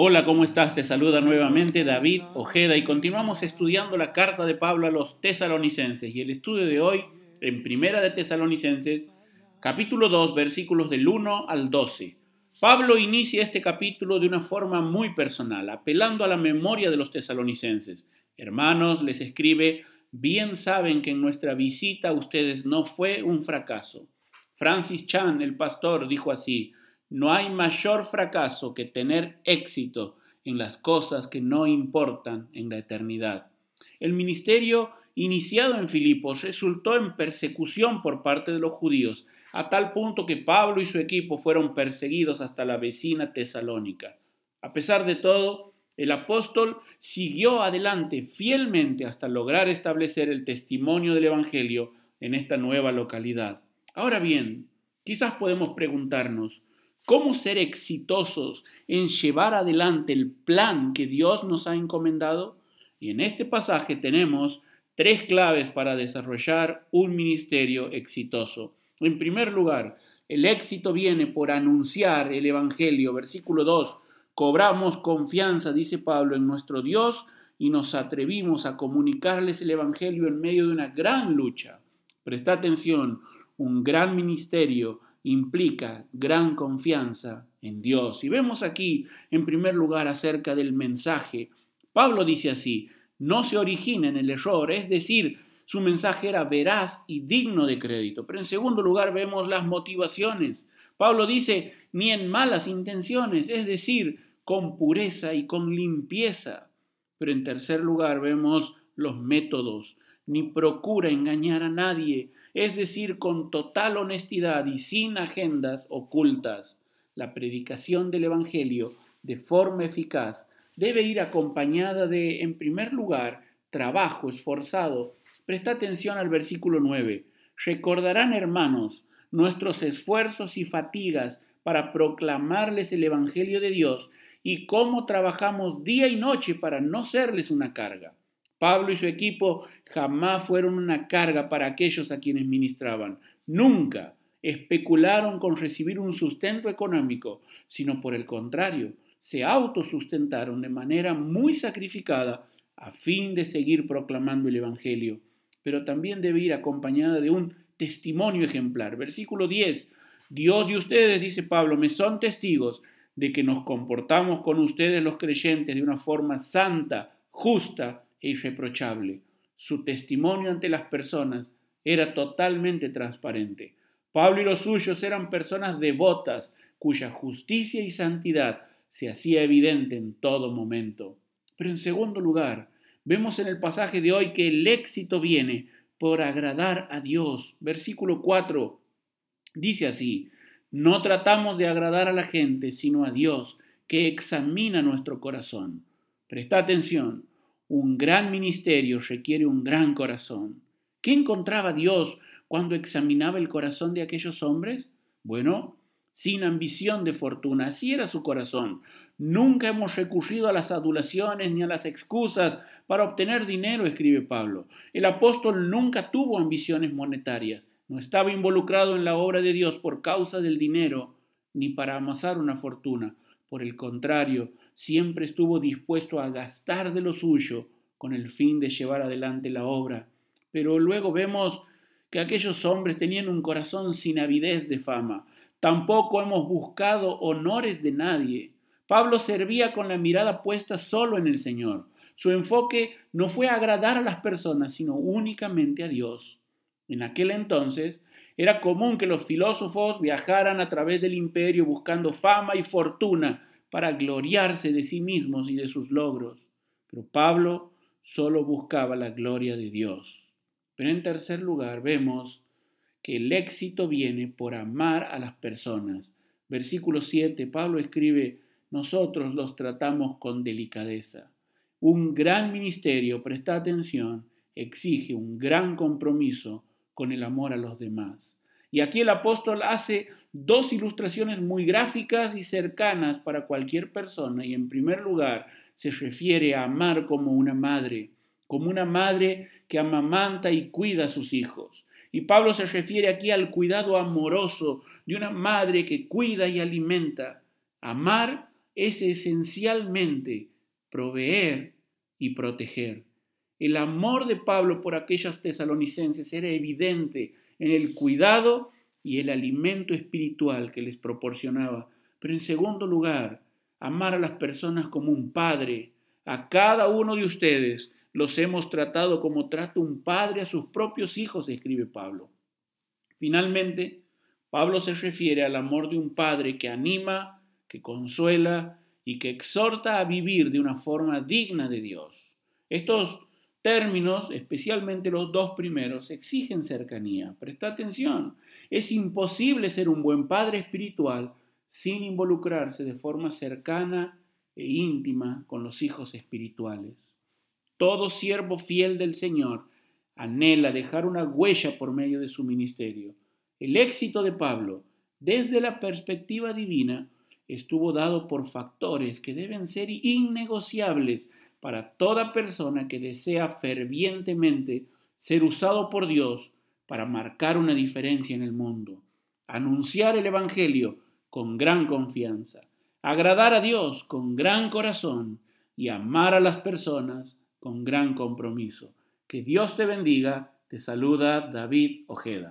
Hola, ¿cómo estás? Te saluda nuevamente David Ojeda y continuamos estudiando la carta de Pablo a los tesalonicenses y el estudio de hoy en Primera de Tesalonicenses, capítulo 2, versículos del 1 al 12. Pablo inicia este capítulo de una forma muy personal, apelando a la memoria de los tesalonicenses. Hermanos, les escribe, bien saben que en nuestra visita a ustedes no fue un fracaso. Francis Chan, el pastor, dijo así, no hay mayor fracaso que tener éxito en las cosas que no importan en la eternidad. El ministerio iniciado en Filipos resultó en persecución por parte de los judíos, a tal punto que Pablo y su equipo fueron perseguidos hasta la vecina Tesalónica. A pesar de todo, el apóstol siguió adelante fielmente hasta lograr establecer el testimonio del Evangelio en esta nueva localidad. Ahora bien, quizás podemos preguntarnos, cómo ser exitosos en llevar adelante el plan que Dios nos ha encomendado. Y en este pasaje tenemos tres claves para desarrollar un ministerio exitoso. En primer lugar, el éxito viene por anunciar el Evangelio. Versículo 2. Cobramos confianza, dice Pablo, en nuestro Dios y nos atrevimos a comunicarles el Evangelio en medio de una gran lucha. Presta atención, un gran ministerio implica gran confianza en Dios. Y vemos aquí, en primer lugar, acerca del mensaje. Pablo dice así, no se origina en el error, es decir, su mensaje era veraz y digno de crédito. Pero en segundo lugar vemos las motivaciones. Pablo dice, ni en malas intenciones, es decir, con pureza y con limpieza. Pero en tercer lugar vemos los métodos, ni procura engañar a nadie, es decir, con total honestidad y sin agendas ocultas. La predicación del Evangelio de forma eficaz debe ir acompañada de, en primer lugar, trabajo esforzado. Presta atención al versículo 9. Recordarán, hermanos, nuestros esfuerzos y fatigas para proclamarles el Evangelio de Dios y cómo trabajamos día y noche para no serles una carga. Pablo y su equipo jamás fueron una carga para aquellos a quienes ministraban. Nunca especularon con recibir un sustento económico, sino por el contrario, se autosustentaron de manera muy sacrificada a fin de seguir proclamando el Evangelio. Pero también debe ir acompañada de un testimonio ejemplar. Versículo 10. Dios y ustedes, dice Pablo, me son testigos de que nos comportamos con ustedes los creyentes de una forma santa, justa e irreprochable. Su testimonio ante las personas era totalmente transparente. Pablo y los suyos eran personas devotas cuya justicia y santidad se hacía evidente en todo momento. Pero en segundo lugar, vemos en el pasaje de hoy que el éxito viene por agradar a Dios. Versículo 4 dice así, no tratamos de agradar a la gente, sino a Dios, que examina nuestro corazón. Presta atención, un gran ministerio requiere un gran corazón. ¿Qué encontraba Dios cuando examinaba el corazón de aquellos hombres? Bueno, sin ambición de fortuna, así era su corazón. Nunca hemos recurrido a las adulaciones ni a las excusas para obtener dinero, escribe Pablo. El apóstol nunca tuvo ambiciones monetarias, no estaba involucrado en la obra de Dios por causa del dinero ni para amasar una fortuna. Por el contrario, siempre estuvo dispuesto a gastar de lo suyo con el fin de llevar adelante la obra. Pero luego vemos que aquellos hombres tenían un corazón sin avidez de fama. Tampoco hemos buscado honores de nadie. Pablo servía con la mirada puesta solo en el Señor. Su enfoque no fue agradar a las personas, sino únicamente a Dios. En aquel entonces era común que los filósofos viajaran a través del imperio buscando fama y fortuna para gloriarse de sí mismos y de sus logros. Pero Pablo solo buscaba la gloria de Dios. Pero en tercer lugar vemos que el éxito viene por amar a las personas. Versículo 7, Pablo escribe, nosotros los tratamos con delicadeza. Un gran ministerio, presta atención, exige un gran compromiso con el amor a los demás. Y aquí el apóstol hace dos ilustraciones muy gráficas y cercanas para cualquier persona. Y en primer lugar, se refiere a amar como una madre, como una madre que amamanta y cuida a sus hijos. Y Pablo se refiere aquí al cuidado amoroso de una madre que cuida y alimenta. Amar es esencialmente proveer y proteger. El amor de Pablo por aquellos tesalonicenses era evidente en el cuidado y el alimento espiritual que les proporcionaba. Pero en segundo lugar, amar a las personas como un padre. A cada uno de ustedes los hemos tratado como trata un padre a sus propios hijos, escribe Pablo. Finalmente, Pablo se refiere al amor de un padre que anima, que consuela y que exhorta a vivir de una forma digna de Dios. Estos términos, especialmente los dos primeros, exigen cercanía. Presta atención. Es imposible ser un buen padre espiritual sin involucrarse de forma cercana e íntima con los hijos espirituales. Todo siervo fiel del Señor anhela dejar una huella por medio de su ministerio. El éxito de Pablo, desde la perspectiva divina, estuvo dado por factores que deben ser innegociables para toda persona que desea fervientemente ser usado por Dios para marcar una diferencia en el mundo, anunciar el Evangelio con gran confianza, agradar a Dios con gran corazón y amar a las personas con gran compromiso. Que Dios te bendiga. Te saluda David Ojeda.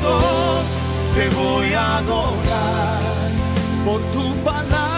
Te voy a adorar por tu palabra.